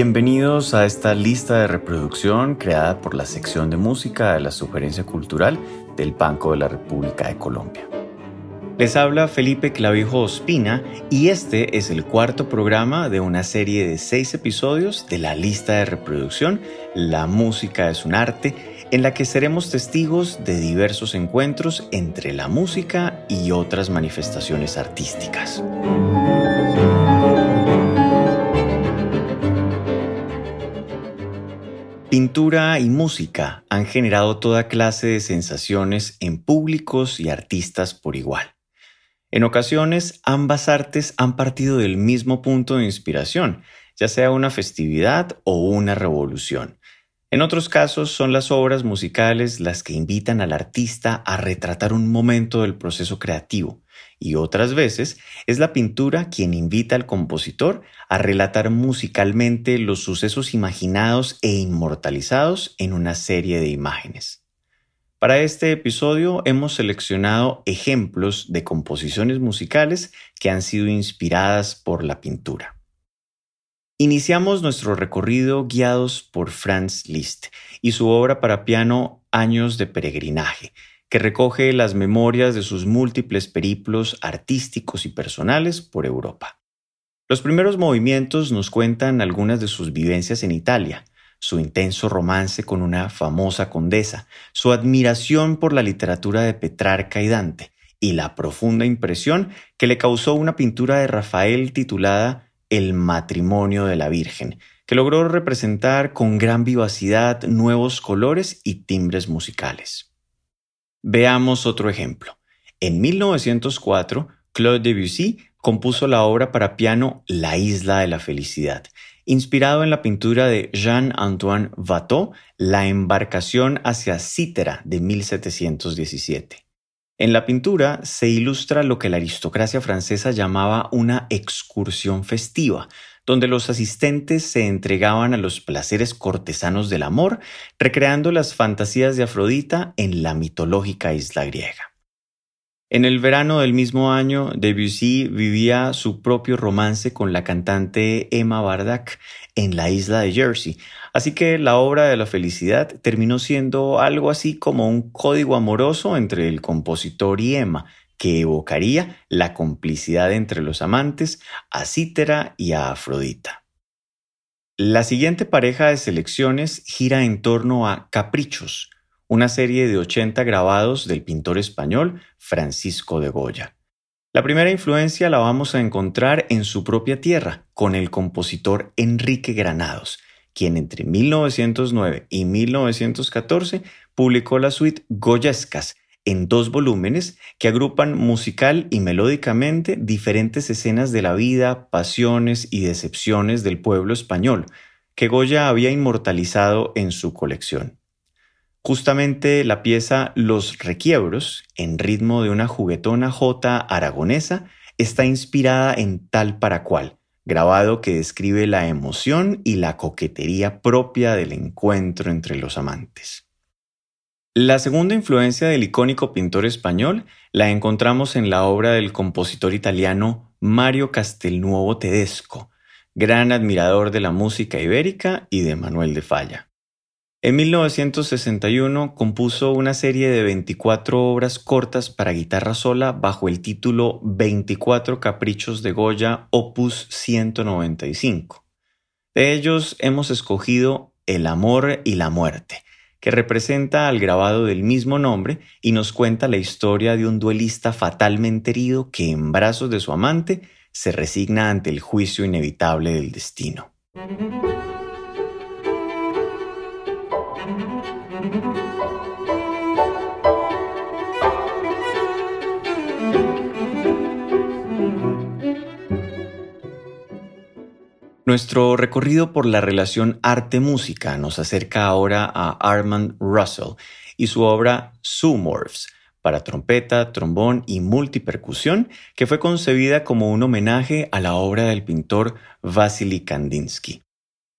Bienvenidos a esta lista de reproducción creada por la sección de música de la Sugerencia Cultural del Banco de la República de Colombia. Les habla Felipe Clavijo Ospina y este es el cuarto programa de una serie de seis episodios de la lista de reproducción La música es un arte, en la que seremos testigos de diversos encuentros entre la música y otras manifestaciones artísticas. Pintura y música han generado toda clase de sensaciones en públicos y artistas por igual. En ocasiones, ambas artes han partido del mismo punto de inspiración, ya sea una festividad o una revolución. En otros casos, son las obras musicales las que invitan al artista a retratar un momento del proceso creativo, y otras veces es la pintura quien invita al compositor a relatar musicalmente los sucesos imaginados e inmortalizados en una serie de imágenes. Para este episodio hemos seleccionado ejemplos de composiciones musicales que han sido inspiradas por la pintura. Iniciamos nuestro recorrido guiados por Franz Liszt y su obra para piano Años de Peregrinaje, que recoge las memorias de sus múltiples periplos artísticos y personales por Europa. Los primeros movimientos nos cuentan algunas de sus vivencias en Italia, su intenso romance con una famosa condesa, su admiración por la literatura de Petrarca y Dante, y la profunda impresión que le causó una pintura de Rafael titulada El matrimonio de la Virgen, que logró representar con gran vivacidad nuevos colores y timbres musicales. Veamos otro ejemplo. En 1904, Claude Debussy compuso la obra para piano La isla de la felicidad, inspirado en la pintura de Jean-Antoine Watteau, La embarcación hacia Cítera de 1717. En la pintura se ilustra lo que la aristocracia francesa llamaba una excursión festiva, donde los asistentes se entregaban a los placeres cortesanos del amor, recreando las fantasías de Afrodita en la mitológica isla griega. En el verano del mismo año, Debussy vivía su propio romance con la cantante Emma Bardak en la isla de Jersey, así que la obra de la felicidad terminó siendo algo así como un código amoroso entre el compositor y Emma, que evocaría la complicidad entre los amantes, a Cítera y a Afrodita. La siguiente pareja de selecciones gira en torno a Caprichos, una serie de 80 grabados del pintor español Francisco de Goya. La primera influencia la vamos a encontrar en su propia tierra, con el compositor Enrique Granados, quien entre 1909 y 1914 publicó la suite Goyescas, en dos volúmenes que agrupan musical y melódicamente diferentes escenas de la vida, pasiones y decepciones del pueblo español, que Goya había inmortalizado en su colección. Justamente la pieza Los Requiebros, en ritmo de una juguetona jota aragonesa, está inspirada en tal para cual, grabado que describe la emoción y la coquetería propia del encuentro entre los amantes. La segunda influencia del icónico pintor español la encontramos en la obra del compositor italiano Mario Castelnuovo Tedesco, gran admirador de la música ibérica y de Manuel de Falla. En 1961 compuso una serie de 24 obras cortas para guitarra sola bajo el título 24 Caprichos de Goya Opus 195. De ellos hemos escogido El amor y la muerte, que representa al grabado del mismo nombre y nos cuenta la historia de un duelista fatalmente herido que en brazos de su amante se resigna ante el juicio inevitable del destino. Nuestro recorrido por la relación arte-música nos acerca ahora a Armand Russell y su obra Zoomorphs para trompeta, trombón y multipercusión, que fue concebida como un homenaje a la obra del pintor Vasily Kandinsky.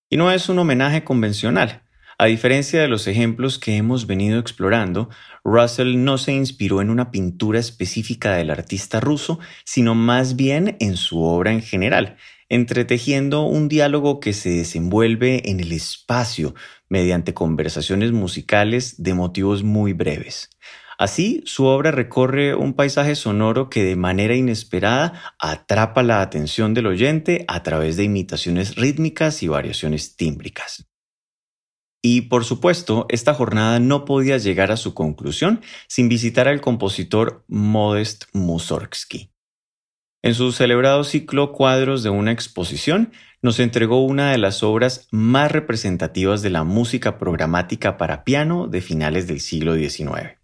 Y no es un homenaje convencional. A diferencia de los ejemplos que hemos venido explorando, Russell no se inspiró en una pintura específica del artista ruso, sino más bien en su obra en general, entretejiendo un diálogo que se desenvuelve en el espacio mediante conversaciones musicales de motivos muy breves. Así, su obra recorre un paisaje sonoro que de manera inesperada atrapa la atención del oyente a través de imitaciones rítmicas y variaciones tímbricas. Y por supuesto, esta jornada no podía llegar a su conclusión sin visitar al compositor Modest Mussorgsky. En su celebrado ciclo Cuadros de una exposición, nos entregó una de las obras más representativas de la música programática para piano de finales del siglo XIX.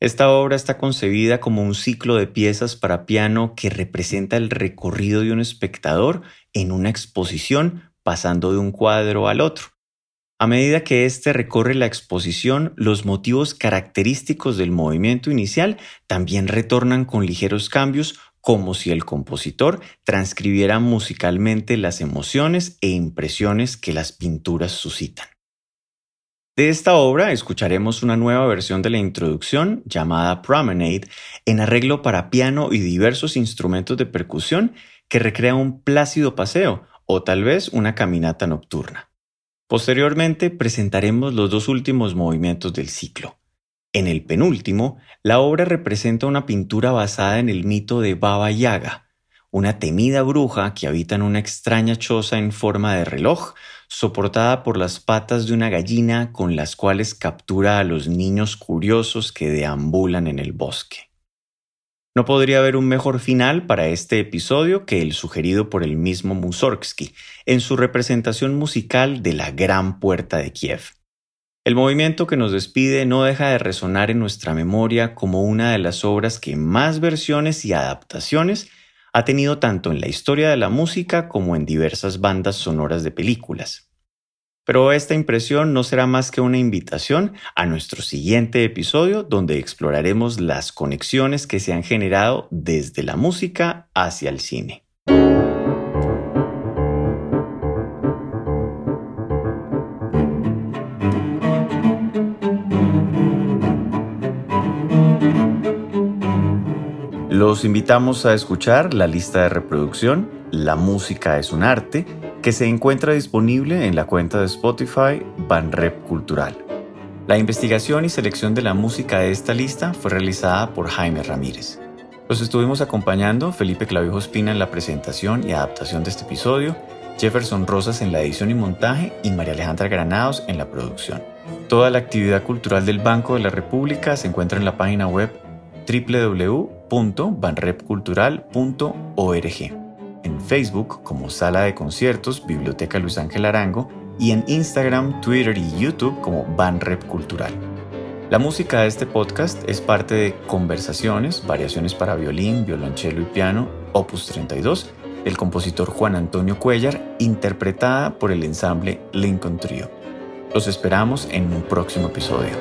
Esta obra está concebida como un ciclo de piezas para piano que representa el recorrido de un espectador en una exposición pasando de un cuadro al otro. A medida que éste recorre la exposición, los motivos característicos del movimiento inicial también retornan con ligeros cambios, como si el compositor transcribiera musicalmente las emociones e impresiones que las pinturas suscitan. De esta obra escucharemos una nueva versión de la introducción llamada Promenade en arreglo para piano y diversos instrumentos de percusión que recrea un plácido paseo o tal vez una caminata nocturna. Posteriormente presentaremos los dos últimos movimientos del ciclo. En el penúltimo, la obra representa una pintura basada en el mito de Baba Yaga, una temida bruja que habita en una extraña choza en forma de reloj soportada por las patas de una gallina con las cuales captura a los niños curiosos que deambulan en el bosque. No podría haber un mejor final para este episodio que el sugerido por el mismo Mussorgsky en su representación musical de la Gran Puerta de Kiev. El movimiento que nos despide no deja de resonar en nuestra memoria como una de las obras que más versiones y adaptaciones ha tenido tanto en la historia de la música como en diversas bandas sonoras de películas. Pero esta impresión no será más que una invitación a nuestro siguiente episodio donde exploraremos las conexiones que se han generado desde la música hacia el cine. Los invitamos a escuchar la lista de reproducción La música es un arte, que se encuentra disponible en la cuenta de Spotify Banrep Cultural. La investigación y selección de la música de esta lista fue realizada por Jaime Ramírez. Los estuvimos acompañando Felipe Clavijo Espina en la presentación y adaptación de este episodio, Jefferson Rosas en la edición y montaje y María Alejandra Granados en la producción. Toda la actividad cultural del Banco de la República se encuentra en la página web www.banrepcultural.org, en Facebook como Sala de Conciertos Biblioteca Luis Ángel Arango y en Instagram, Twitter y YouTube como Banrep Cultural. La música de este podcast es parte de Conversaciones, variaciones para violín, violonchelo y piano, opus 32, del compositor Juan Antonio Cuellar, interpretada por el ensamble Lincoln Trio. Los esperamos en un próximo episodio.